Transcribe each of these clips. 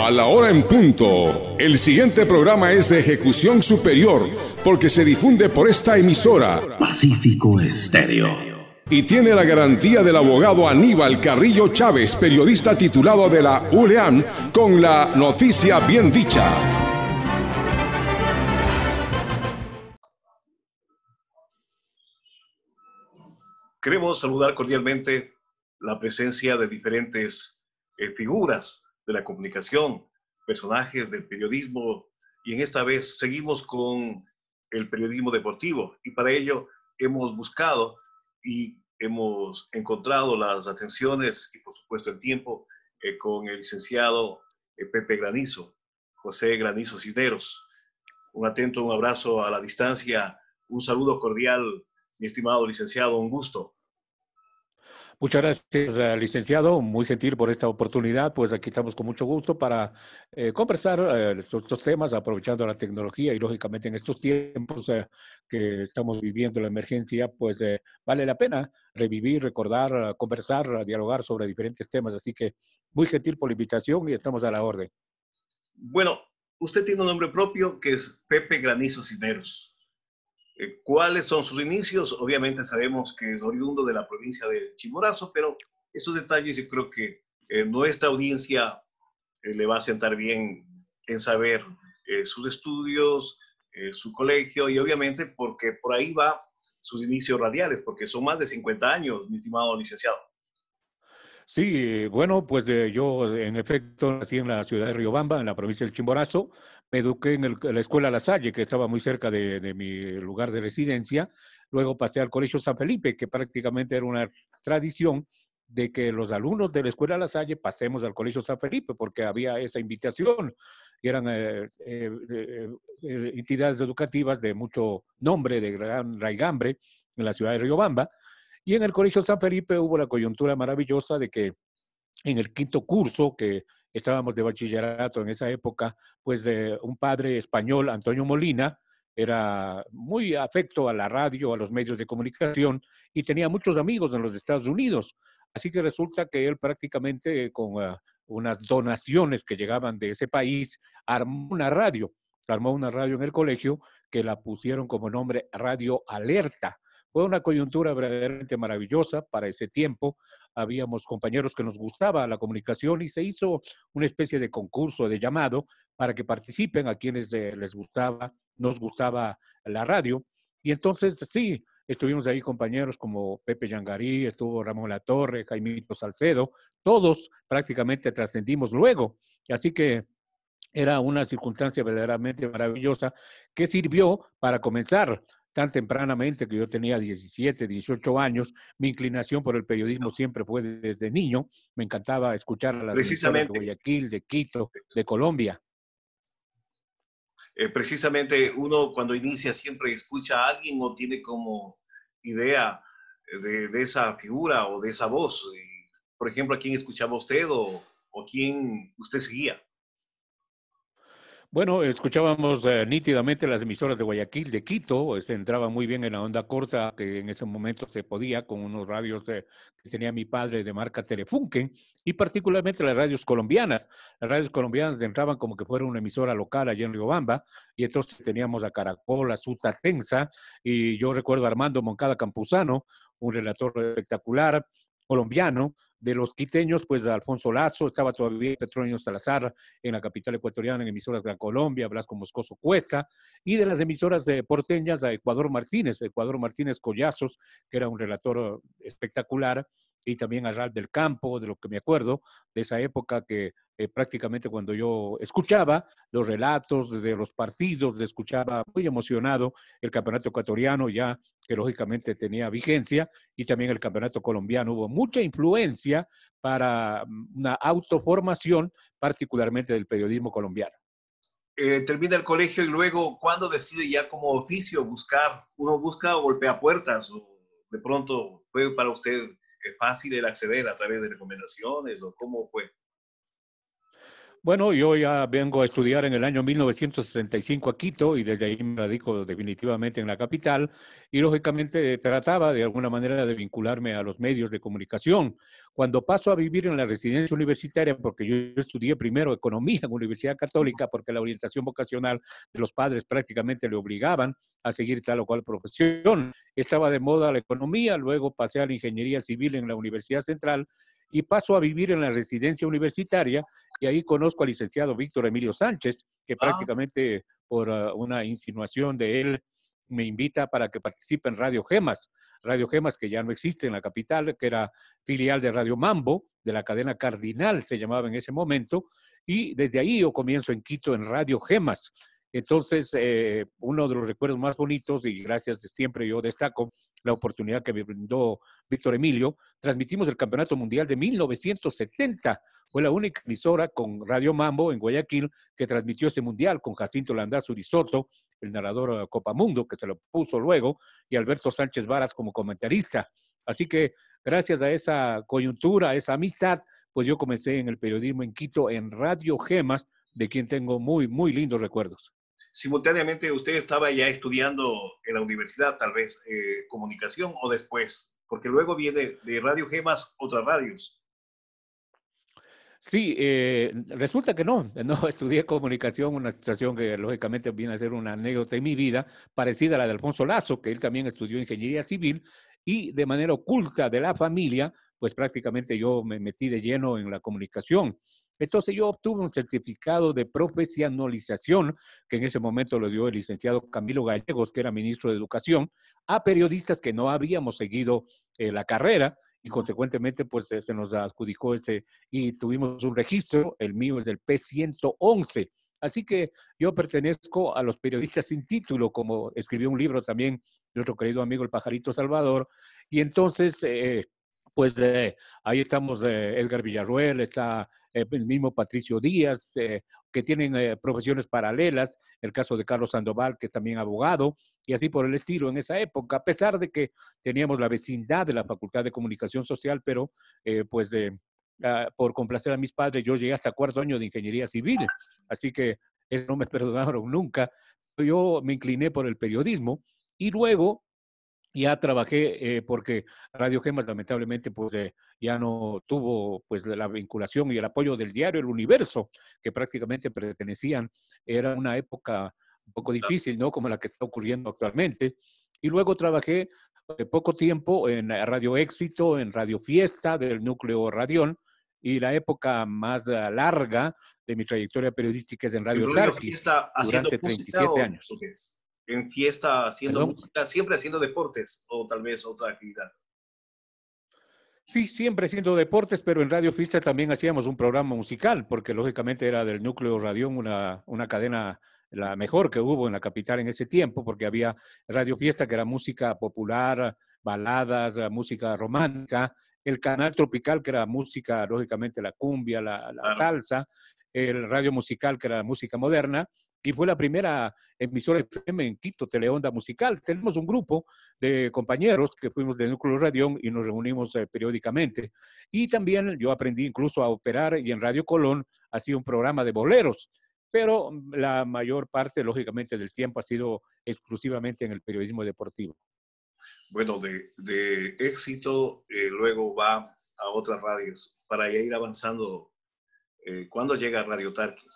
A la hora en punto. El siguiente programa es de ejecución superior porque se difunde por esta emisora. Pacífico Estéreo. Y tiene la garantía del abogado Aníbal Carrillo Chávez, periodista titulado de la ULEAM, con la noticia bien dicha. Queremos saludar cordialmente la presencia de diferentes eh, figuras de la comunicación, personajes del periodismo, y en esta vez seguimos con el periodismo deportivo. Y para ello hemos buscado y hemos encontrado las atenciones y por supuesto el tiempo eh, con el licenciado eh, Pepe Granizo, José Granizo Cisneros. Un atento, un abrazo a la distancia, un saludo cordial, mi estimado licenciado, un gusto. Muchas gracias, eh, licenciado. Muy gentil por esta oportunidad. Pues aquí estamos con mucho gusto para eh, conversar eh, estos, temas, aprovechando la tecnología y lógicamente en estos tiempos que estamos viviendo la emergencia, pues vale la pena revivir, recordar, conversar, dialogar sobre diferentes temas. Así que muy gentil por la invitación y estamos a la orden. Bueno, usted tiene un nombre propio que es Pepe Granizo Cisneros. Eh, ¿Cuáles son sus inicios? Obviamente sabemos que es oriundo de la provincia de Chimborazo, pero esos detalles yo creo que eh, nuestra audiencia eh, le va a sentar bien en saber sus estudios, su colegio y obviamente porque por ahí va sus inicios radiales, porque son más de 50 años, mi estimado licenciado. Sí, bueno, pues yo en efecto nací en la ciudad de Riobamba, en la provincia del Chimborazo me eduqué en, la escuela La Salle, que estaba muy cerca de, mi lugar de residencia. Luego pasé al Colegio San Felipe, que prácticamente era una tradición de que los alumnos de la escuela La Salle pasemos al Colegio San Felipe, porque había esa invitación. Y eran eh, eh, eh, entidades educativas de mucho nombre, de gran raigambre, en la ciudad de Riobamba. Y en el Colegio San Felipe hubo la coyuntura maravillosa de que en el quinto curso, que estábamos de bachillerato en esa época, pues un padre español, Antonio Molina, era muy afecto a la radio, a los medios de comunicación y tenía muchos amigos en los Estados Unidos. Así que resulta que él prácticamente con ah, unas donaciones que llegaban de ese país, armó una radio, armó una radio en el colegio que la pusieron como nombre Radio Alerta. Fue una coyuntura verdaderamente maravillosa para ese tiempo. Habíamos compañeros que nos gustaba la comunicación y se hizo una especie de concurso, de llamado, para que participen a quienes eh, les gustaba, nos gustaba la radio. Y entonces, sí, estuvimos ahí compañeros como Pepe Yangarí, estuvo Ramón Latorre, Jaimito Salcedo, todos prácticamente trascendimos luego. Así que era una circunstancia verdaderamente maravillosa que sirvió para comenzar tan tempranamente que yo tenía 17, 18 años, mi inclinación por el periodismo siempre fue desde niño. Me encantaba escuchar a las de Guayaquil, de Quito, de Colombia. Eh, precisamente uno cuando inicia siempre escucha a alguien o tiene como idea de, de esa figura o de esa voz. Por ejemplo, ¿a quién escuchaba usted o, o quién usted seguía? Bueno, escuchábamos eh, nítidamente las emisoras de Guayaquil, de Quito, este, entraba muy bien en la onda corta, que en ese momento se podía, con unos radios que tenía mi padre de marca Telefunken, y particularmente las radios colombianas. Las radios colombianas entraban como que fuera una emisora local allá en Riobamba, y entonces teníamos a Caracol, a Tensa, y yo recuerdo a Armando Moncada Campuzano, un relator espectacular, colombiano, de los quiteños, pues Alfonso Lazo, estaba todavía Petronio Salazar en la capital ecuatoriana, en emisoras de Colombia, Blasco Moscoso Cuesta, y de las emisoras de porteñas a Ecuador Martínez, Ecuador Martínez Collazos, que era un relator espectacular, y también a Ral del Campo, de lo que me acuerdo, de esa época que eh, prácticamente cuando yo escuchaba los relatos de los partidos, le escuchaba muy emocionado el campeonato ecuatoriano ya que lógicamente tenía vigencia y también el campeonato colombiano. Hubo mucha influencia para mm, una autoformación, particularmente del periodismo colombiano. Eh, termina el colegio y luego, ¿cuándo decide ya como oficio buscar? Uno busca o golpea puertas o de pronto fue para usted es fácil el acceder a través de recomendaciones o cómo fue? Bueno, yo ya vengo a estudiar en el año 1965 a Quito y desde ahí me radico definitivamente en la capital y lógicamente trataba de alguna manera de vincularme a los medios de comunicación. Cuando paso a vivir en la residencia universitaria, porque yo estudié primero economía en Universidad Católica, porque la orientación vocacional de los padres prácticamente le obligaban a seguir tal o cual profesión, estaba de moda la economía, luego pasé a la ingeniería civil en la Universidad Central y paso a vivir en la residencia universitaria y ahí conozco al licenciado Víctor Emilio Sánchez, que ah. prácticamente por ah, una insinuación de él me invita para que participe en Radio Gemas. Radio Gemas, que ya no existe en la capital, que era filial de Radio Mambo, de la cadena Cardinal, se llamaba en ese momento, y desde ahí yo comienzo en Quito en Radio Gemas. Entonces, eh, uno de los recuerdos más bonitos, y gracias de siempre yo destaco la oportunidad que me brindó Víctor Emilio, transmitimos el Campeonato Mundial de 1970. Fue la única emisora con Radio Mambo en Guayaquil que transmitió ese mundial con Jacinto Landaz Urizoto, el narrador Copa Mundo, que se lo puso luego, y Alberto Sánchez Varas como comentarista. Así que gracias a esa coyuntura, a esa amistad, pues yo comencé en el periodismo en Quito, en Radio Gemas, de quien tengo muy, muy lindos recuerdos simultáneamente usted estaba ya estudiando en la universidad, tal vez eh, comunicación o después, porque luego viene de Radio Gemas otras radios. Sí, eh, resulta que no, no estudié comunicación, una situación que lógicamente viene a ser una anécdota en mi vida, parecida a la de Alfonso Lazo, que él también estudió ingeniería civil y de manera oculta de la familia, pues prácticamente yo me metí de lleno en la comunicación. Entonces yo obtuve un certificado de profesionalización, que en ese momento lo dio el licenciado Camilo Gallegos, que era ministro de Educación, a periodistas que no habíamos seguido eh, la carrera y consecuentemente pues se nos adjudicó ese y tuvimos un registro, el mío es del P111. Así que yo pertenezco a los periodistas sin título, como escribió un libro también nuestro querido amigo el Pajarito Salvador. Y entonces, eh, pues eh, ahí estamos Edgar Villarruel, está eh, el mismo Patricio Díaz, eh, que tienen eh, profesiones paralelas, el caso de Carlos Sandoval, que es también abogado, y así por el estilo en esa época, a pesar de que teníamos la vecindad de la Facultad de Comunicación Social, pero pues ah, por complacer a mis padres, yo llegué hasta cuarto año de Ingeniería Civil, así que eso no me perdonaron nunca. Yo me incliné por el periodismo y luego ya trabajé eh, porque Radio Gemas lamentablemente pues eh, ya no tuvo pues la vinculación y el apoyo del diario El Universo, que prácticamente pertenecían, era una época un poco difícil, ¿no? Como la que está ocurriendo actualmente. Y luego trabajé eh, poco tiempo en Radio Éxito, en Radio Fiesta del núcleo Radión, y la época más larga de mi trayectoria periodística es en Radio Tarqui, durante 37 años en fiesta haciendo música, siempre haciendo deportes o tal vez otra actividad. Sí, siempre haciendo deportes, pero en Radio Fiesta también hacíamos un programa musical, porque lógicamente era del núcleo Radión una, una cadena la mejor que hubo en la capital en ese tiempo, porque había Radio Fiesta, que era música popular, baladas, música romántica, el canal tropical, que era música, lógicamente, la cumbia, la, salsa, el radio musical, que era música moderna, y fue la primera emisora FM en Quito, Teleonda Musical. Tenemos un grupo de compañeros que fuimos de Núcleo Radión y nos reunimos eh, periódicamente. Y también yo aprendí incluso a operar y en Radio Colón hacía un programa de boleros, pero la mayor parte, lógicamente, del tiempo ha sido exclusivamente en el periodismo deportivo. Bueno, de, éxito, eh, luego va a otras radios para ir avanzando. Eh, ¿Cuándo llega Radio Tarqui?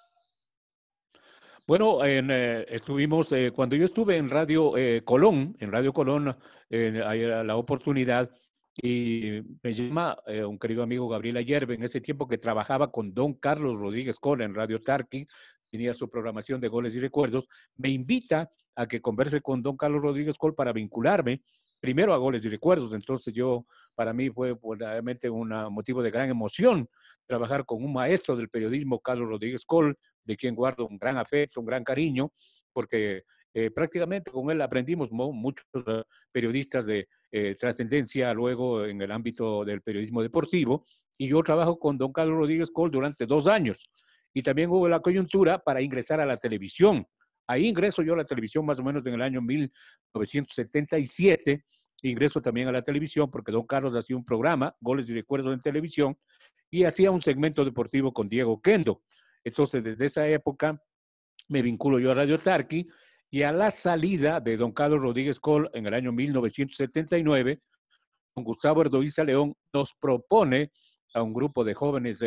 Bueno, eh, estuvimos, eh, cuando yo estuve en Radio eh, Colón, en Radio Colón, hay la oportunidad y me llama un querido amigo Gabriel Ayerbe, en ese tiempo que trabajaba con don Carlos Rodríguez Cola en Radio Tarqui, tenía su programación de goles y recuerdos, me invita a que converse con don Carlos Rodríguez Col para vincularme primero a goles y recuerdos. Entonces yo, para mí fue realmente un motivo de gran emoción trabajar con un maestro del periodismo, Carlos Rodríguez Col, de quien guardo un gran afecto, un gran cariño, porque eh, prácticamente con él aprendimos muchos eh, periodistas de eh, trascendencia luego en el ámbito del periodismo deportivo. Y yo trabajo con don Carlos Rodríguez Col durante dos años. Y también hubo la coyuntura para ingresar a la televisión. Ahí ingreso yo a la televisión más o menos en el año 1977. Ingreso también a la televisión porque don Carlos hacía un programa, Goles y Recuerdos en Televisión, y hacía un segmento deportivo con Diego Kendo. Entonces, desde esa época me vinculo yo a Radio Tarqui y a la salida de don Carlos Rodríguez Col en el año 1979, don Gustavo Erdoiza León nos propone a un grupo de jóvenes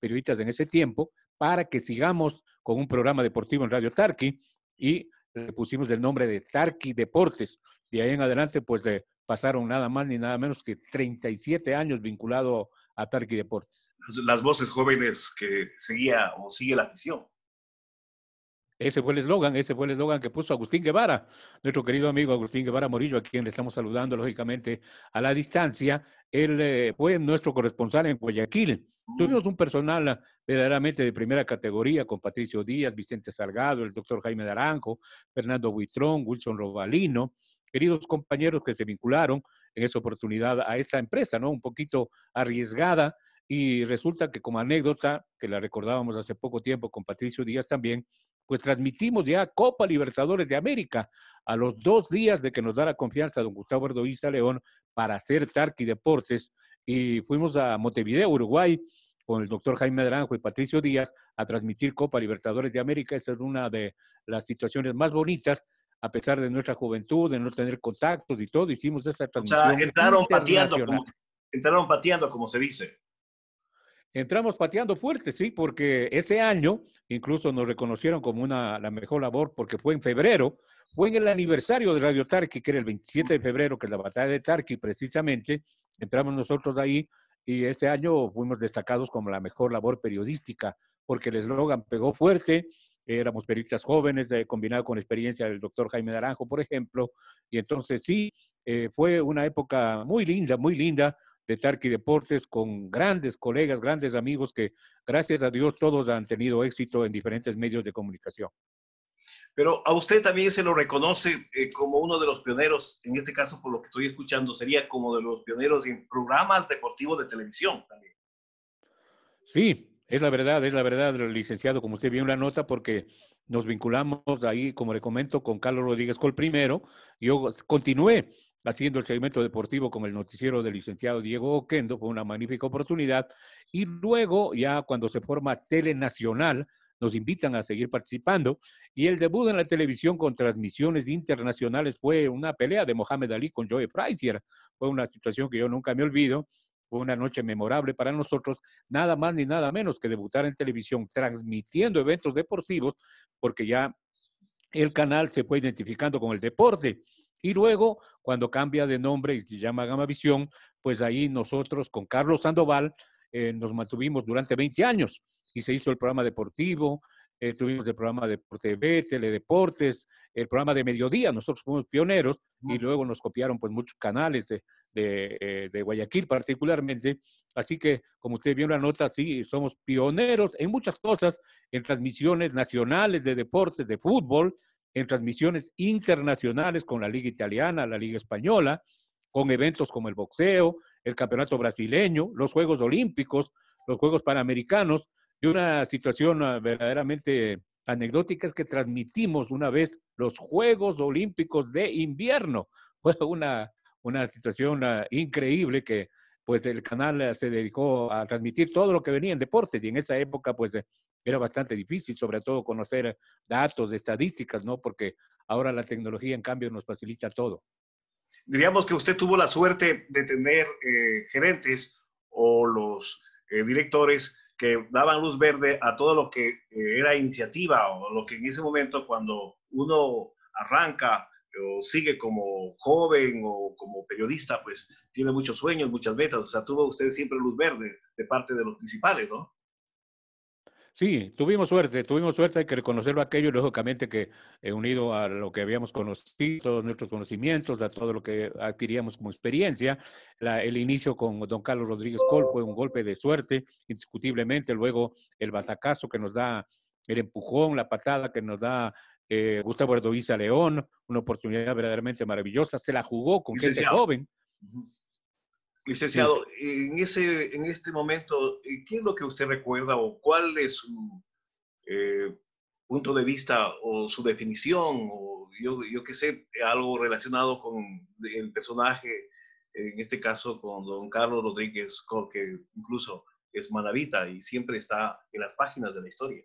periodistas en ese tiempo para que sigamos con un programa deportivo en Radio Tarqui y le pusimos el nombre de Tarqui Deportes. De ahí en adelante, pues le pasaron nada más ni nada menos que 37 años vinculado a Tarqui Deportes. Las voces jóvenes que seguía o sigue la afición. Ese fue el eslogan, ese fue el eslogan que puso Agustín Guevara, nuestro querido amigo Agustín Guevara Morillo, a quien le estamos saludando lógicamente a la distancia. Él eh, fue nuestro corresponsal en Guayaquil. Tuvimos un personal verdaderamente de primera categoría con Patricio Díaz, Vicente Salgado, el doctor Jaime Naranjo, Fernando Buitrón, Wilson Robalino, queridos compañeros que se vincularon en esa oportunidad a esta empresa, ¿no? Un poquito arriesgada y resulta que como anécdota, que la recordábamos hace poco tiempo con Patricio Díaz también, pues transmitimos ya Copa Libertadores de América a los dos días de que nos da la confianza don Gustavo Erdoísta León para hacer Tarqui Deportes y fuimos a Montevideo, Uruguay, con el doctor Jaime Naranjo y Patricio Díaz a transmitir Copa Libertadores de América. Esa es una de las situaciones más bonitas, a pesar de nuestra juventud, de no tener contactos y todo, hicimos esa transmisión. O sea, entraron pateando, como, entraron pateando, como se dice. Entramos pateando fuerte, sí, porque ese año incluso nos reconocieron como una, la mejor labor porque fue en febrero, fue en el aniversario de Radio Tarqui, que era el 27 de febrero, que es la batalla de Tarqui precisamente, entramos nosotros ahí y ese año fuimos destacados como la mejor labor periodística, porque el eslogan pegó fuerte, éramos periodistas jóvenes, eh, combinado con experiencia del doctor Jaime Naranjo, por ejemplo, y entonces sí, eh, fue una época muy linda, muy linda, de Tarqui Deportes con grandes colegas, grandes amigos que gracias a Dios todos han tenido éxito en diferentes medios de comunicación. Pero a usted también se lo reconoce eh, como uno de los pioneros, en este caso por lo que estoy escuchando, sería como de los pioneros en programas deportivos de televisión también. Sí, es la verdad, es la verdad, licenciado, como usted vio en la nota, porque nos vinculamos ahí, como le comento, con Carlos Rodríguez Col primero. Yo continué haciendo el segmento deportivo con el noticiero del licenciado Diego Oquendo, fue una magnífica oportunidad. Y luego, ya cuando se forma Telenacional, nos invitan a seguir participando. Y el debut en la televisión con transmisiones internacionales fue una pelea de Mohamed Ali con Joe Price. Fue una situación que yo nunca me olvido. Fue una noche memorable para nosotros, nada más ni nada menos que debutar en televisión transmitiendo eventos deportivos, porque ya el canal se fue identificando con el deporte. Y luego, cuando cambia de nombre y se llama Gama Visión, pues ahí nosotros con Carlos Sandoval eh, nos mantuvimos durante 20 años y se hizo el programa deportivo, eh, tuvimos el programa de TV, Teledeportes, el programa de Mediodía, nosotros fuimos pioneros y luego nos copiaron pues muchos canales de, de, eh, de, Guayaquil particularmente. Así que, como usted vio en la nota, sí, somos pioneros en muchas cosas, en transmisiones nacionales de deportes, de fútbol, en transmisiones internacionales con la Liga Italiana, la Liga Española, con eventos como el boxeo, el Campeonato Brasileño, los Juegos Olímpicos, los Juegos Panamericanos, y una situación ah, verdaderamente anecdótica es que transmitimos una vez los Juegos Olímpicos de invierno. Fue una, una situación ah, increíble que pues el canal ah, se dedicó a transmitir todo lo que venía en deportes y en esa época pues era bastante difícil, sobre todo conocer datos, estadísticas, ¿no? Porque ahora la tecnología, en cambio, nos facilita todo. Diríamos que usted tuvo la suerte de tener eh, gerentes o los eh, directores que daban luz verde a todo lo que eh, era iniciativa o lo que en ese momento cuando uno arranca o sigue como joven o como periodista, pues tiene muchos sueños, muchas metas. O sea, tuvo usted siempre luz verde de parte de los principales, ¿no? Sí, tuvimos suerte, tuvimos suerte, hay que reconocerlo aquello, y lógicamente que eh, unido a lo que habíamos conocido, todos nuestros conocimientos, a todo lo que adquiríamos como experiencia, el inicio con don Carlos Rodríguez Col fue un golpe de suerte, indiscutiblemente, luego el batacazo que nos da, el empujón, la patada que nos da eh, Gustavo Erdoiza León, una oportunidad verdaderamente maravillosa, se la jugó con gente joven. Licenciado, en, ese, en este momento, eh, ¿qué es lo que usted recuerda o cuál es su eh, punto de vista o su definición o yo, yo qué sé, algo relacionado con el personaje, en este caso con don Carlos Rodríguez, que incluso es manavita y siempre está en las páginas de la historia?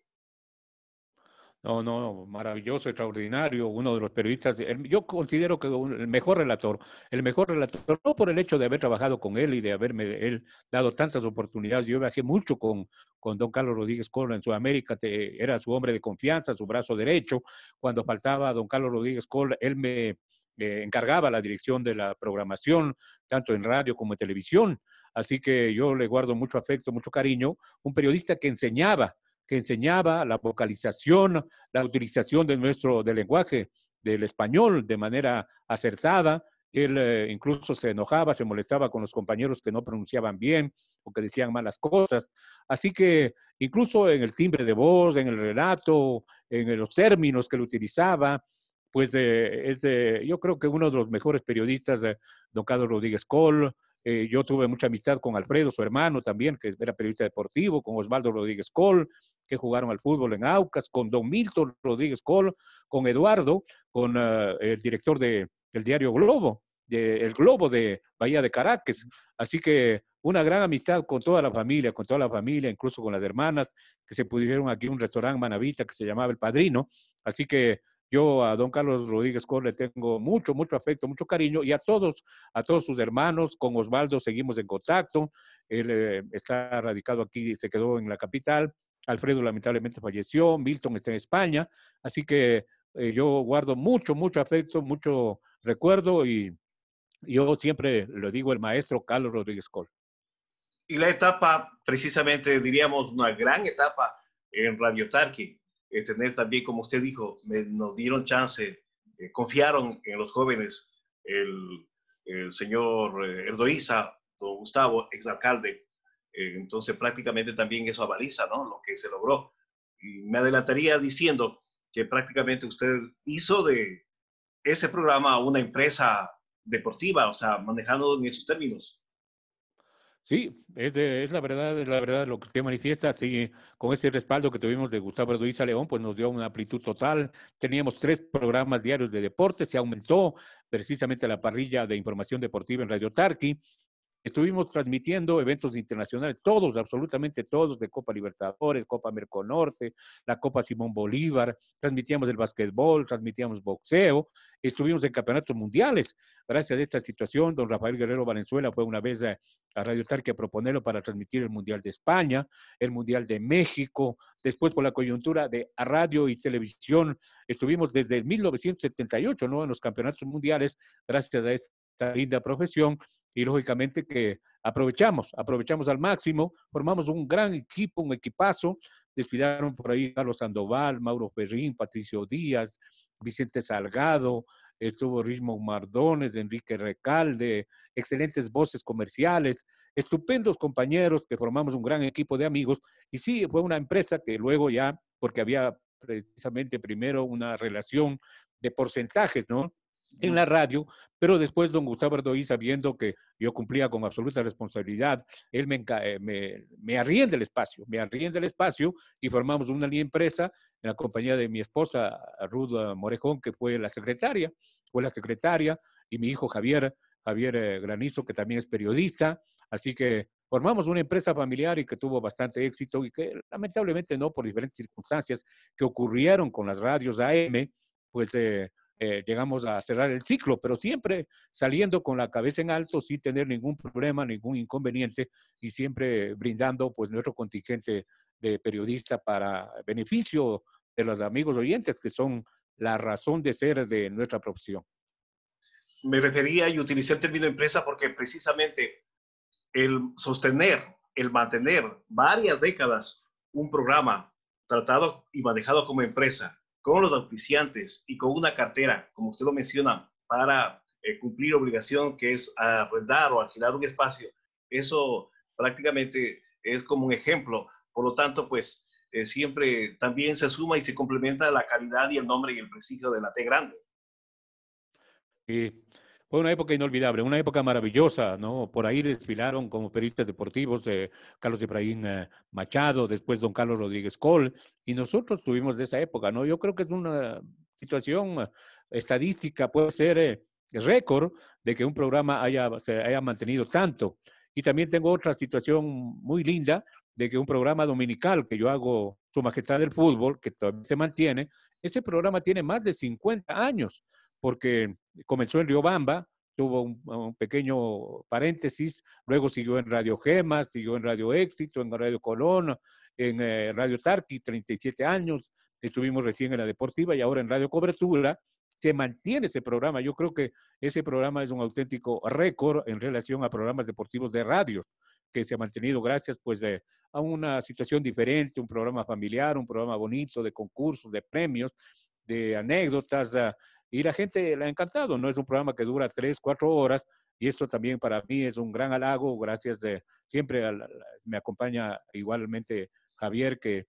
No, no, maravilloso, extraordinario, uno de los periodistas, yo considero que el mejor relator, el mejor relator, no por el hecho de haber trabajado con él y de haberme él dado tantas oportunidades, yo viajé mucho con, con don Carlos Rodríguez Col en Sudamérica, era su hombre de confianza, su brazo derecho, cuando faltaba don Carlos Rodríguez Col, él me encargaba la dirección de la programación, tanto en radio como en televisión, así que yo le guardo mucho afecto, mucho cariño, un periodista que enseñaba, que enseñaba la vocalización, la utilización de nuestro del lenguaje del español de manera acertada. Él eh, incluso se enojaba, se molestaba con los compañeros que no pronunciaban bien o que decían malas cosas. Así que incluso en el timbre de voz, en el relato, en los términos que él utilizaba, pues eh, yo creo que uno de los mejores periodistas, de don Carlos Rodríguez Col, eh, yo tuve mucha amistad con Alfredo, su hermano también, que era periodista deportivo, con Osvaldo Rodríguez Col, que jugaron al fútbol en Aucas, con don Milton Rodríguez Col, con Eduardo, con eh, el director de, del diario Globo, de, el Globo de Bahía de Caracas. Así que una gran amistad con toda la familia, con toda la familia, incluso con las hermanas, que se pudieron aquí un restaurante Manavita que se llamaba El Padrino. Así que yo a don Carlos Rodríguez Cor le tengo mucho, mucho afecto, mucho cariño y a todos, a todos sus hermanos. Con Osvaldo seguimos en contacto. Él eh, está radicado aquí, se quedó en la capital. Alfredo lamentablemente falleció, Milton está en España, así que eh, yo guardo mucho, mucho afecto, mucho recuerdo y yo siempre lo digo el maestro Carlos Rodríguez Col. Y la etapa, precisamente diríamos una gran etapa en Radio Tarqui, eh, tener también, como usted dijo, nos dieron chance, eh, confiaron en los jóvenes, el, el señor Erdoiza, don Gustavo, exalcalde, eh, entonces prácticamente también eso avaliza ¿no? lo que se logró. Y me adelantaría diciendo que prácticamente usted hizo de ese programa una empresa deportiva, o sea, manejando en esos términos. Sí, es, la verdad, es la verdad lo que usted manifiesta. Sí, con ese respaldo que tuvimos de Gustavo Arduiza León, pues nos dio una amplitud total. Teníamos tres programas diarios de deporte, se aumentó precisamente la parrilla de información deportiva en Radio Tarqui. Estuvimos transmitiendo eventos internacionales, todos, absolutamente todos, de Copa Libertadores, Copa Merconorte, la Copa Simón Bolívar, transmitíamos el básquetbol, transmitíamos boxeo, estuvimos en campeonatos mundiales. Gracias a esta situación, don Rafael Guerrero Valenzuela fue una vez a, Radio Tarque a proponerlo para transmitir el Mundial de España, el Mundial de México, después por la coyuntura de radio y televisión, estuvimos desde 1978, ¿no? En los campeonatos mundiales, gracias a esta linda profesión y lógicamente que aprovechamos, aprovechamos al máximo, formamos un gran equipo, un equipazo, desfilaron por ahí Carlos Sandoval, Mauro Ferrín, Patricio Díaz, Vicente Salgado, estuvo Rismo Mardones, Enrique Recalde, excelentes voces comerciales, estupendos compañeros que formamos un gran equipo de amigos. Y sí, fue una empresa que luego ya, porque había precisamente primero una relación de porcentajes, ¿no? En la radio, pero después don Gustavo Ardoí, viendo que yo cumplía con absoluta responsabilidad, él me, eh, me, me arrienda el espacio, me arrienda el espacio y formamos una empresa en la compañía de mi esposa Ruda Morejón, que fue la secretaria, fue la secretaria, y mi hijo Javier, Javier eh, Granizo, que también es periodista, así que formamos una empresa familiar y que tuvo bastante éxito y que lamentablemente no, por diferentes circunstancias que ocurrieron con las radios AM, pues eh, eh, llegamos a cerrar el ciclo, pero siempre saliendo con la cabeza en alto, sin tener ningún problema, ningún inconveniente y siempre brindando pues nuestro contingente de periodistas para beneficio de los amigos oyentes que son la razón de ser de nuestra profesión. Me refería y utilicé el término empresa porque precisamente el sostener, el mantener varias décadas un programa tratado y manejado como empresa con los auspiciantes y con una cartera, como usted lo menciona, para eh, cumplir obligación que es arrendar o alquilar un espacio, eso prácticamente es como un ejemplo. Por lo tanto, pues eh, siempre también se suma y se complementa la calidad y el nombre y el prestigio de la T grande. Sí, fue una época inolvidable, una época maravillosa, ¿no? Por ahí desfilaron como periodistas deportivos de Carlos Efraín eh, Machado, después don Carlos Rodríguez Col, y nosotros tuvimos de esa época, ¿no? Yo creo que es una situación eh, estadística, puede ser eh, récord de que un programa haya, se haya mantenido tanto. Y también tengo otra situación muy linda de que un programa dominical que yo hago, Su Majestad del Fútbol, que todavía se mantiene, ese programa tiene más de 50 años, porque comenzó en Riobamba, tuvo un, pequeño paréntesis, luego siguió en Radio Gemas, siguió en Radio Éxito, en Radio Colón, en eh, Radio Tarqui, 37 años, estuvimos recién en la Deportiva y ahora en Radio Cobertura, se mantiene ese programa. Yo creo que ese programa es un auténtico récord en relación a programas deportivos de radio que se ha mantenido gracias pues a una situación diferente, un programa familiar, un programa bonito de concursos, de premios, de anécdotas, ah, y la gente le ha encantado, no es un programa que dura tres, cuatro horas, y esto también para mí es un gran halago, gracias de, siempre me acompaña igualmente Javier, que,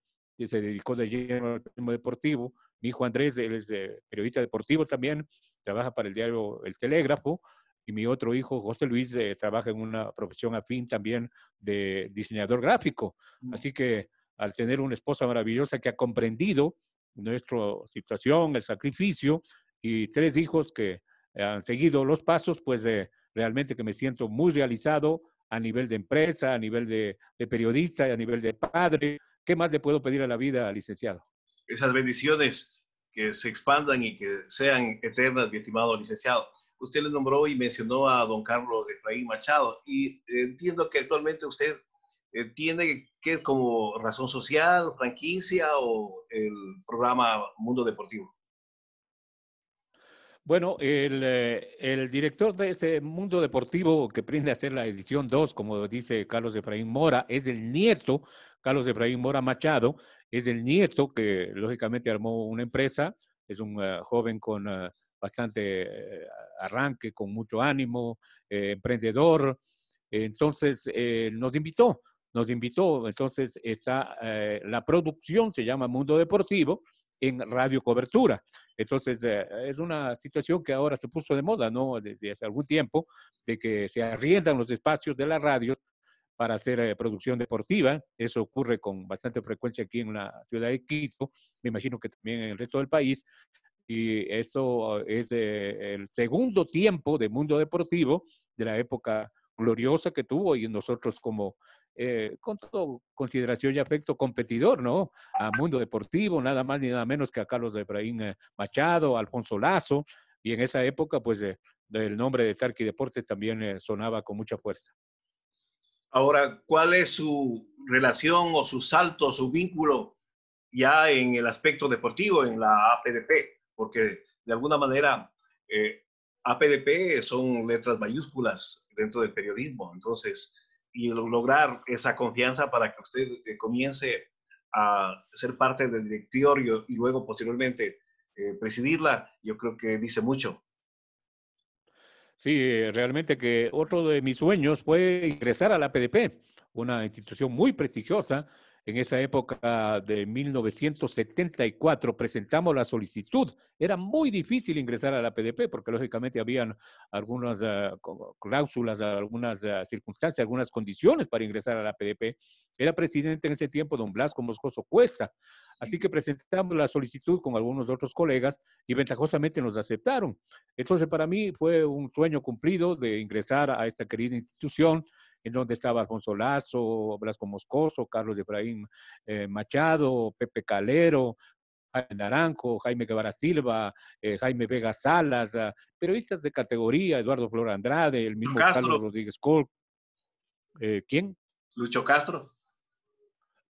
se dedicó de lleno al periodismo deportivo, mi hijo Andrés, él es de, periodista deportivo también, trabaja para el diario El Telégrafo, y mi otro hijo, José Luis, eh, trabaja en una profesión afín también de diseñador gráfico. Mm. Así que al tener una esposa maravillosa que ha comprendido nuestra situación, el sacrificio, y tres hijos que han seguido los pasos, pues eh, realmente que me siento muy realizado a nivel de empresa, a nivel de, de periodista, a nivel de padre. ¿Qué más le puedo pedir a la vida, licenciado? Esas bendiciones que se expandan y que sean eternas, mi estimado licenciado usted le nombró y mencionó a don Carlos Efraín Machado y entiendo que actualmente usted eh, tiene que como razón social, franquicia o el programa Mundo Deportivo. Bueno, el, eh, el, director de ese mundo deportivo que prende a hacer la edición 2, como dice Carlos Efraín Mora, es el nieto, Carlos Efraín Mora Machado, es el nieto que lógicamente armó una empresa, es un eh, joven con bastante eh, arranque, con mucho ánimo, eh, emprendedor. Entonces, eh, nos invitó, nos invitó. Entonces, está la producción, se llama Mundo Deportivo, en radio cobertura. Entonces, es una situación que ahora se puso de moda, ¿no? Desde hace algún tiempo, de que se arriendan los espacios de la radio para hacer producción deportiva. Eso ocurre con bastante frecuencia aquí en la ciudad de Quito, me imagino que también en el resto del país y esto es el segundo tiempo de mundo deportivo de la época gloriosa que tuvo y nosotros como, eh, con todo consideración y afecto, competidor, ¿no? A mundo deportivo, nada más ni nada menos que a Carlos de Efraín eh, Machado, Alfonso Lazo, y en esa época, pues, el nombre de Tarqui Deportes también eh, sonaba con mucha fuerza. Ahora, ¿cuál es su relación o su salto, su vínculo ya en el aspecto deportivo, en la APDP? porque de alguna manera eh, APDP son letras mayúsculas dentro del periodismo, entonces, y lograr esa confianza para que usted eh, comience a ser parte del directorio y luego posteriormente eh, presidirla, yo creo que dice mucho. Sí, realmente que otro de mis sueños fue ingresar a la APDP, una institución muy prestigiosa en esa época de 1974 presentamos la solicitud. Era muy difícil ingresar a la PDP porque lógicamente habían algunas ah, cláusulas, algunas ah, circunstancias, algunas condiciones para ingresar a la PDP. Era presidente en ese tiempo don Blasco Moscoso Cuesta. Así que presentamos la solicitud con algunos otros colegas y ventajosamente nos aceptaron. Entonces para mí fue un sueño cumplido de ingresar a esta querida institución en donde estaba Alfonso Lazo, Blasco Moscoso, Carlos Efraín eh, Machado, Pepe Calero, Jaime Naranjo, Jaime Guevara Silva, eh, Jaime Vega Salas, uh, periodistas de categoría, Eduardo Flor Andrade, el mismo Carlos Rodríguez Col. Eh, ¿Quién? Lucho Castro.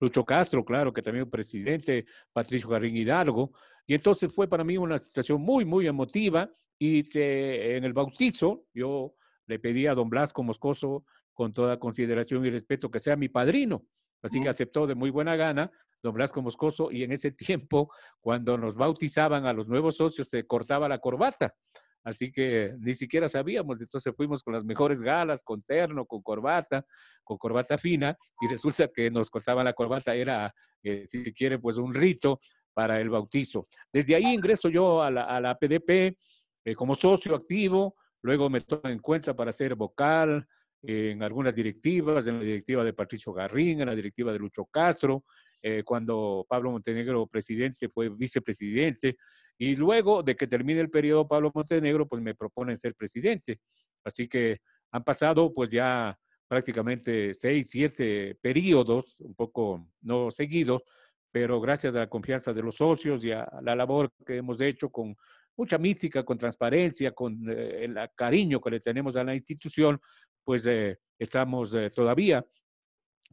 Lucho Castro, claro, que también presidente, Patricio Garrín Hidalgo. Y entonces fue para mí una situación muy, muy emotiva. Y en el bautizo yo le pedí a don Blasco Moscoso con toda consideración y respeto, que sea mi padrino. Así que aceptó de muy buena gana don Blasco Moscoso y en ese tiempo, cuando nos bautizaban a los nuevos socios, se cortaba la corbata. Así que ni siquiera sabíamos, entonces fuimos con las mejores galas, con terno, con corbata, con corbata fina, y resulta que nos cortaban la corbata, era, eh, si se quiere, pues un rito para el bautizo. Desde ahí ingreso yo a la, a la PDP eh, como socio activo, luego me toman en cuenta para ser vocal, en algunas directivas, en la directiva de Patricio Garrín, en la directiva de Lucho Castro, eh, cuando Pablo Montenegro presidente fue vicepresidente, y luego de que termine el periodo Pablo Montenegro, pues me proponen ser presidente. Así que han pasado pues ya prácticamente seis, siete periodos, un poco no seguidos, pero gracias a la confianza de los socios y a la labor que hemos hecho con mucha mística, con transparencia, con eh, el cariño que le tenemos a la institución, pues eh, estamos eh, todavía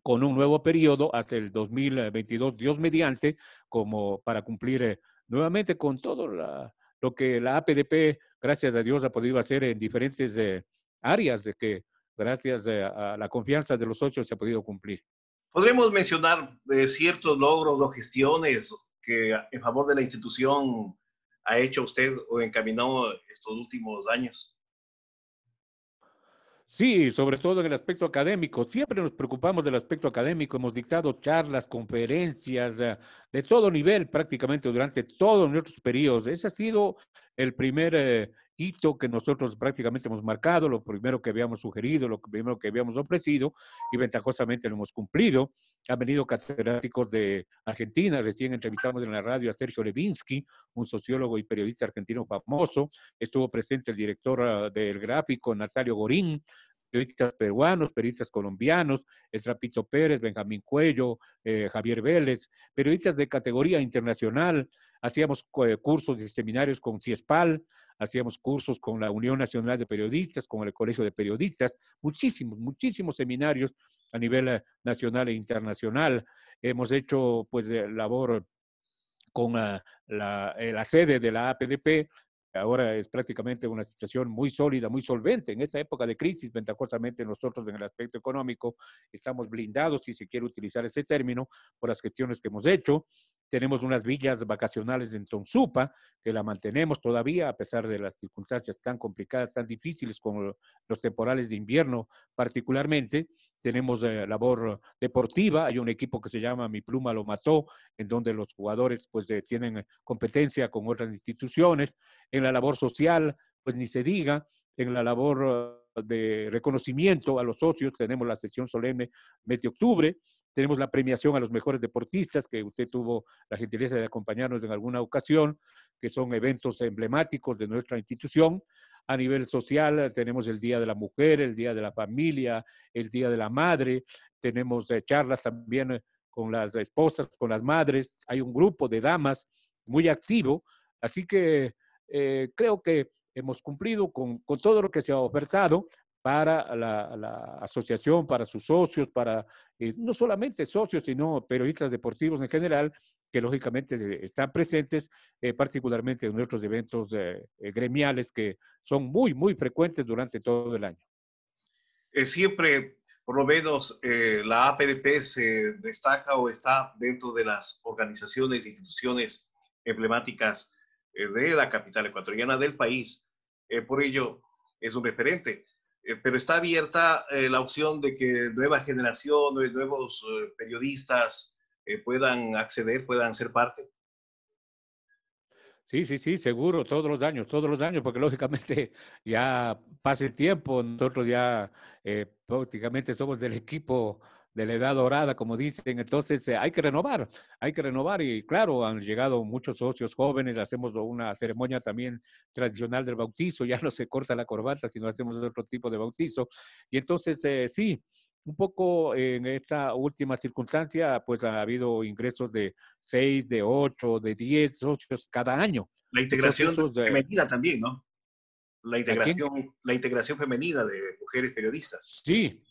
con un nuevo periodo hasta el 2022, Dios mediante, como para cumplir nuevamente con todo lo que la APDP, gracias a Dios, ha podido hacer en diferentes áreas de que gracias a la confianza de los socios se ha podido cumplir. Podremos mencionar ciertos logros o gestiones que en favor de la institución ha hecho usted o encaminó estos últimos años? Sí, sobre todo en el aspecto académico. Siempre nos preocupamos del aspecto académico. Hemos dictado charlas, conferencias de, de todo nivel prácticamente durante todos nuestros periodos. Ese ha sido el primer eh, hito que nosotros prácticamente hemos marcado, lo primero que habíamos sugerido, lo primero que habíamos ofrecido y ventajosamente lo hemos cumplido. Han venido catedráticos de Argentina, recién entrevistamos en la radio a Sergio Levinsky, un sociólogo y periodista argentino famoso. Estuvo presente el director ah, del gráfico, Natalio Gorín, periodistas peruanos, periodistas colombianos, el Trapito Pérez, Benjamín Cuello, eh, Javier Vélez, periodistas de categoría internacional. Hacíamos eh, cursos y seminarios con CIESPAL, hacíamos cursos con la Unión Nacional de Periodistas, con el Colegio de Periodistas, muchísimos, muchísimos seminarios a nivel eh, nacional e internacional. Hemos hecho pues labor con la, la, sede de la APDP, ahora es prácticamente una situación muy sólida, muy solvente. En esta época de crisis, ventajosamente nosotros en el aspecto económico estamos blindados, si se quiere utilizar ese término, por las gestiones que hemos hecho. Tenemos unas villas vacacionales en Tonsupa, que la mantenemos todavía, a pesar de las circunstancias tan complicadas, tan difíciles como los temporales de invierno particularmente. Tenemos eh, labor deportiva, hay un equipo que se llama Mi Pluma lo mató, en donde los jugadores pues tienen competencia con otras instituciones. En la labor social, pues ni se diga, en la labor de reconocimiento a los socios, tenemos la sesión solemne mes de octubre, tenemos la premiación a los mejores deportistas, que usted tuvo la gentileza de acompañarnos en alguna ocasión, que son eventos emblemáticos de nuestra institución. A nivel social tenemos el Día de la Mujer, el Día de la Familia, el Día de la Madre, tenemos eh, charlas también eh, con las esposas, con las madres, hay un grupo de damas muy activo, así que eh, creo que hemos cumplido con, con, todo lo que se ha ofertado para la, asociación, para sus socios, para eh, no solamente socios, sino periodistas deportivos en general, que lógicamente están presentes, eh, particularmente en nuestros eventos eh, gremiales que son muy, muy frecuentes durante todo el año. siempre, por lo menos, la APDP se destaca o está dentro de las organizaciones e instituciones emblemáticas de la capital ecuatoriana del país. por ello, es un referente. Eh, pero está abierta eh, la opción de que nueva generación, nuevos eh, periodistas puedan acceder, puedan ser parte. Sí, sí, sí, seguro, todos los años, todos los años, porque lógicamente ya pasa el tiempo, nosotros ya prácticamente somos del equipo de la edad dorada, como dicen. Entonces eh, hay que renovar, hay que renovar y claro, han llegado muchos socios jóvenes, hacemos una ceremonia también tradicional del bautizo, ya no se corta la corbata, sino hacemos otro tipo de bautizo. Y entonces eh, sí, un poco en esta última circunstancia, pues ha habido ingresos de seis, de ocho, de diez socios cada año. La integración femenina también, ¿no? La integración, la integración femenina de mujeres periodistas. Sí,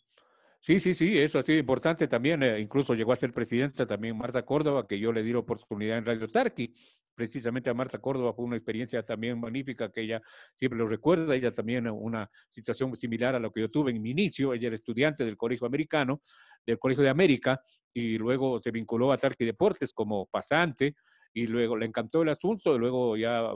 Sí, sí, sí, eso ha sido importante también. Eh, incluso llegó a ser presidenta también Marta Córdoba, que yo le di la oportunidad en Radio Tarqui. Precisamente a Marta Córdoba fue una experiencia también magnífica que ella siempre lo recuerda. Ella también una situación similar a lo que yo tuve en mi inicio. Ella era estudiante del Colegio Americano, del Colegio de América, y luego se vinculó a Tarqui Deportes como pasante, y luego le encantó el asunto, y luego ya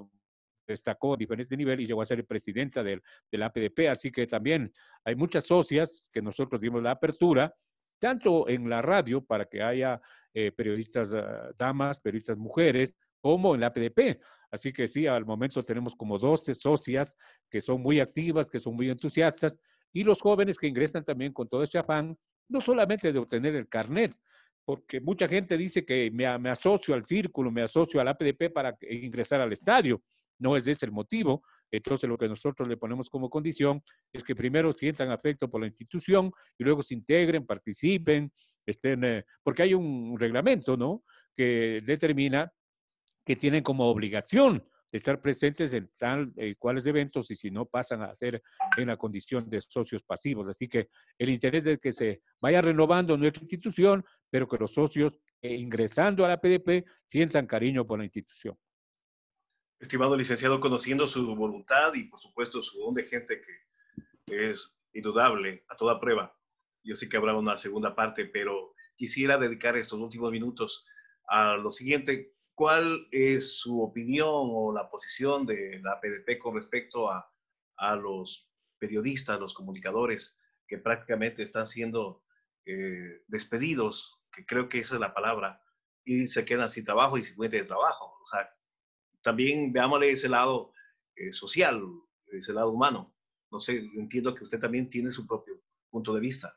destacó a diferentes niveles y llegó a ser presidenta del, del APDP. Así que también hay muchas socias que nosotros dimos la apertura, tanto en la radio para que haya eh, periodistas ah, damas, periodistas mujeres, como en la APDP. Así que sí, al momento tenemos como 12 socias que son muy activas, que son muy entusiastas, y los jóvenes que ingresan también con todo ese afán, no solamente de obtener el carnet, porque mucha gente dice que me, me asocio al círculo, me asocio al APDP para ingresar al estadio no es ese el motivo. Entonces, lo que nosotros le ponemos como condición es que primero sientan afecto por la institución y luego se integren, participen, estén, eh, porque hay un reglamento, ¿no? Que determina que tienen como obligación de estar presentes en tal y cuales eventos y si no pasan a ser en la condición de socios pasivos. Así que el interés es que se vaya renovando nuestra institución, pero que los socios eh, ingresando a la PDP sientan cariño por la institución. Estimado licenciado, conociendo su voluntad y por supuesto su don de gente que es indudable a toda prueba, yo sé que habrá una segunda parte, pero quisiera dedicar estos últimos minutos a lo siguiente. ¿Cuál es su opinión o la posición de la PDP con respecto a, a los periodistas, los comunicadores que prácticamente están siendo eh, despedidos, que creo que esa es la palabra, y se quedan sin trabajo y sin fuente de trabajo? O sea, también veámosle ese lado eh, social, ese lado humano. No sé, entiendo que usted también tiene su propio punto de vista.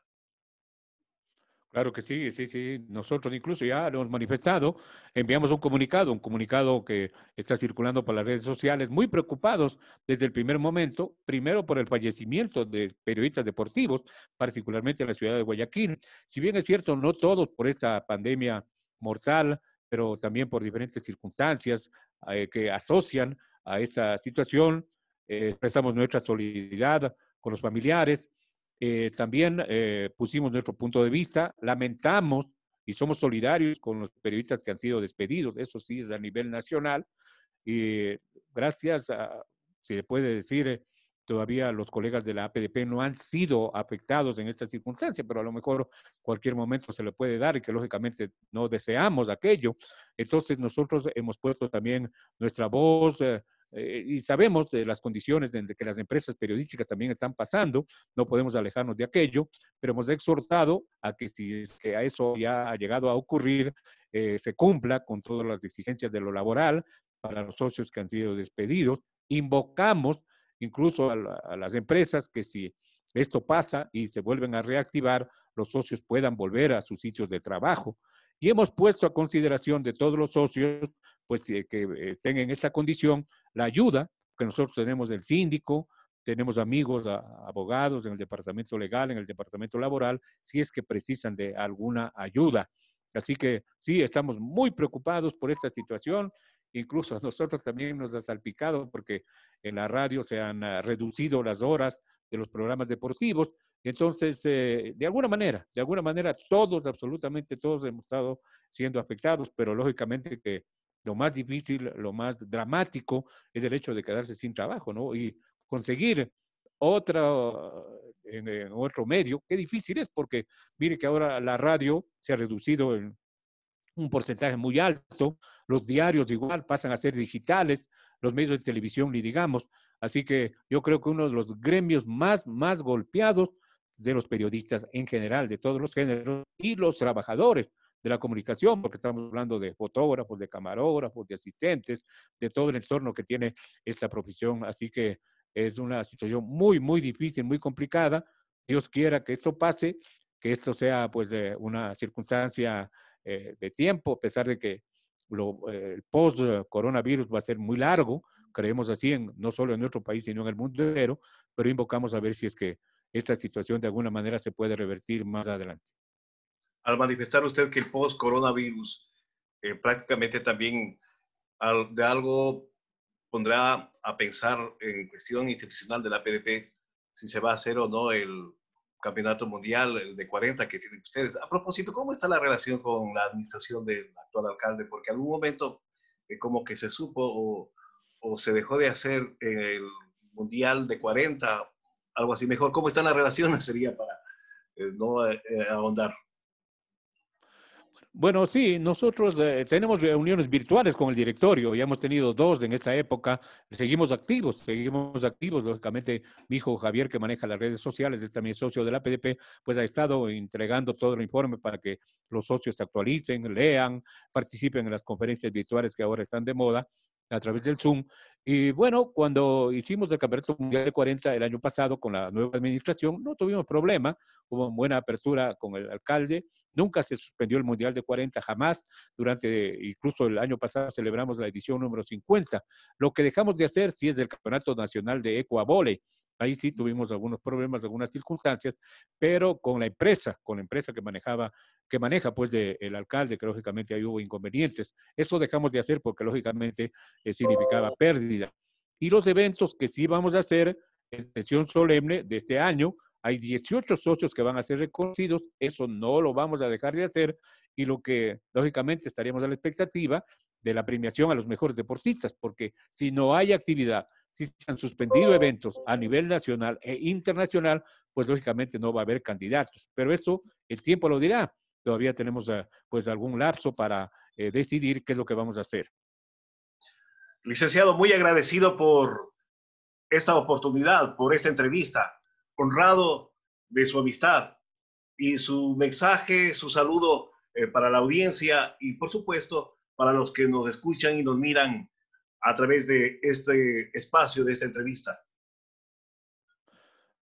Claro que sí, sí, sí. Nosotros incluso ya lo hemos manifestado, enviamos un comunicado, un comunicado que está circulando por las redes sociales, muy preocupados desde el primer momento, primero por el fallecimiento de periodistas deportivos, particularmente en la ciudad de Guayaquil. Si bien es cierto, no todos por esta pandemia mortal, pero también por diferentes circunstancias eh, que asocian a esta situación, eh, expresamos nuestra solidaridad con los familiares eh, también eh, pusimos nuestro punto de vista, lamentamos y somos solidarios con los periodistas que han sido despedidos, eso sí es a nivel nacional, y gracias a, se puede decir, todavía los colegas de la APDP no han sido afectados en esta circunstancia, pero a lo mejor cualquier momento se le puede dar y que lógicamente no deseamos aquello. Entonces nosotros hemos puesto también nuestra voz, eh, eh, y sabemos de las condiciones en que las empresas periodísticas también están pasando, no podemos alejarnos de aquello, pero hemos exhortado a que si es que a eso ya ha llegado a ocurrir, eh, se cumpla con todas las exigencias de lo laboral para los socios que han sido despedidos. Invocamos incluso a, las empresas que si esto pasa y se vuelven a reactivar, los socios puedan volver a sus sitios de trabajo. Y hemos puesto a consideración de todos los socios pues eh, que eh, tengan esa condición, la ayuda que nosotros tenemos del síndico, tenemos amigos, abogados en el departamento legal, en el departamento laboral, si es que precisan de alguna ayuda. Así que sí, estamos muy preocupados por esta situación. Incluso a nosotros también nos ha salpicado porque en la radio se han ah, reducido las horas de los programas deportivos. Entonces, eh, de alguna manera, de alguna manera, todos, absolutamente todos hemos estado siendo afectados, pero lógicamente que lo más difícil, lo más dramático es el hecho de quedarse sin trabajo, ¿no? Y conseguir otra, en, otro medio, qué difícil es, porque mire que ahora la radio se ha reducido en un porcentaje muy alto, los diarios igual pasan a ser digitales, los medios de televisión ni digamos, así que yo creo que uno de los gremios más, más golpeados de los periodistas en general, de todos los géneros, y los trabajadores, de la comunicación, porque estamos hablando de fotógrafos, de camarógrafos, de asistentes, de todo el entorno que tiene esta profesión. Así que es una situación muy, muy difícil, muy complicada. Dios quiera que esto pase, que esto sea pues una circunstancia eh, de tiempo, a pesar de que lo, eh, el post-coronavirus va a ser muy largo, creemos así, en, no solo en nuestro país, sino en el mundo entero, pero invocamos a ver si es que esta situación de alguna manera se puede revertir más adelante. Al manifestar usted que el post-coronavirus eh, prácticamente también de algo pondrá a pensar en cuestión institucional de la PDP si se va a hacer o no el campeonato mundial, de 40 que tienen ustedes. A propósito, ¿cómo está la relación con la administración del actual alcalde? Porque en algún momento eh, como que se supo o, se dejó de hacer el mundial de 40, algo así. Mejor, ¿cómo están las relaciones? Sería para eh, no ahondar. Bueno, sí, nosotros eh, tenemos reuniones virtuales con el directorio, ya hemos tenido dos en esta época, seguimos activos, seguimos activos, lógicamente mi hijo Javier que maneja las redes sociales, él también es socio de la PDP, pues ha estado entregando todo el informe para que los socios se actualicen, lean, participen en las conferencias virtuales que ahora están de moda. a través del Zoom. Y bueno, cuando hicimos el Campeonato Mundial de 40 el año pasado con la nueva administración, no tuvimos problema, hubo buena apertura con el alcalde, nunca se suspendió el Mundial de 40, jamás, durante, incluso el año pasado celebramos la edición número 50. Lo que dejamos de hacer sí es el Campeonato Nacional de Ecuavole, Ahí sí tuvimos algunos problemas, algunas circunstancias, pero con la empresa, con la empresa que manejaba, que maneja pues de, el alcalde, que lógicamente ahí hubo inconvenientes. Eso dejamos de hacer porque lógicamente eh, significaba pérdida. Y los eventos que sí vamos a hacer en sesión solemne de este año, hay 18 socios que van a ser reconocidos, eso no lo vamos a dejar de hacer y lo que lógicamente estaríamos a la expectativa de la premiación a los mejores deportistas, porque si no hay actividad, si se han suspendido eventos a nivel nacional e internacional, pues lógicamente no va a haber candidatos. Pero eso el tiempo lo dirá. Todavía tenemos eh, pues algún lapso para eh, decidir qué es lo que vamos a hacer. Licenciado, muy agradecido por esta oportunidad, por esta entrevista, honrado de su amistad y su mensaje, su saludo eh, para la audiencia y por supuesto para los que nos escuchan y nos miran a través de este espacio, de esta entrevista.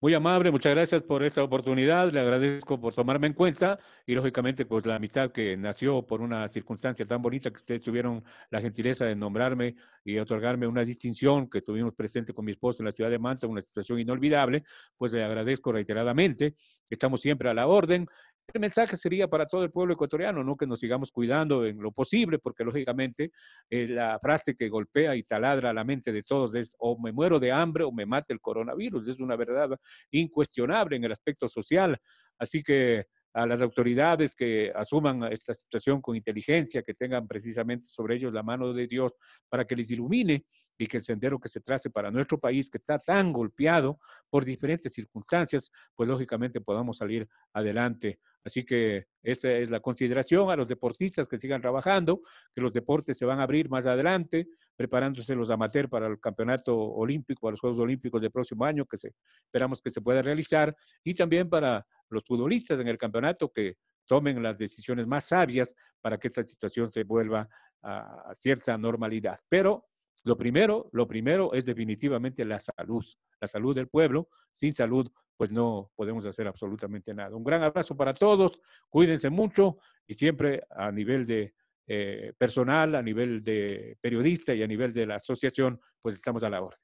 Muy amable, muchas gracias por esta oportunidad, le agradezco por tomarme en cuenta y lógicamente pues la amistad que nació por una circunstancia tan bonita que ustedes tuvieron la gentileza de nombrarme y otorgarme una distinción que tuvimos presente con mi esposa en la ciudad de Manta, una situación inolvidable, pues le agradezco reiteradamente, estamos siempre a la orden el mensaje sería para todo el pueblo ecuatoriano, ¿no? Que nos sigamos cuidando en lo posible, porque lógicamente eh, la frase que golpea y taladra la mente de todos es o me muero de hambre o me mate el coronavirus. Es una verdad incuestionable en el aspecto social. Así que a las autoridades que asuman esta situación con inteligencia, que tengan precisamente sobre ellos la mano de Dios para que les ilumine y que el sendero que se trace para nuestro país, que está tan golpeado por diferentes circunstancias, pues lógicamente podamos salir adelante. Así que esta es la consideración a los deportistas que sigan trabajando, que los deportes se van a abrir más adelante, preparándose los amateurs para el campeonato olímpico, para los Juegos Olímpicos del próximo año, que se, esperamos que se pueda realizar, y también para los futbolistas en el campeonato que tomen las decisiones más sabias para que esta situación se vuelva a, a cierta normalidad. Pero lo primero, lo primero es definitivamente la salud, la salud del pueblo. Sin salud, pues no podemos hacer absolutamente nada. Un gran abrazo para todos, cuídense mucho y siempre a nivel de eh, personal, a nivel de periodista y a nivel de la asociación, pues estamos a la orden.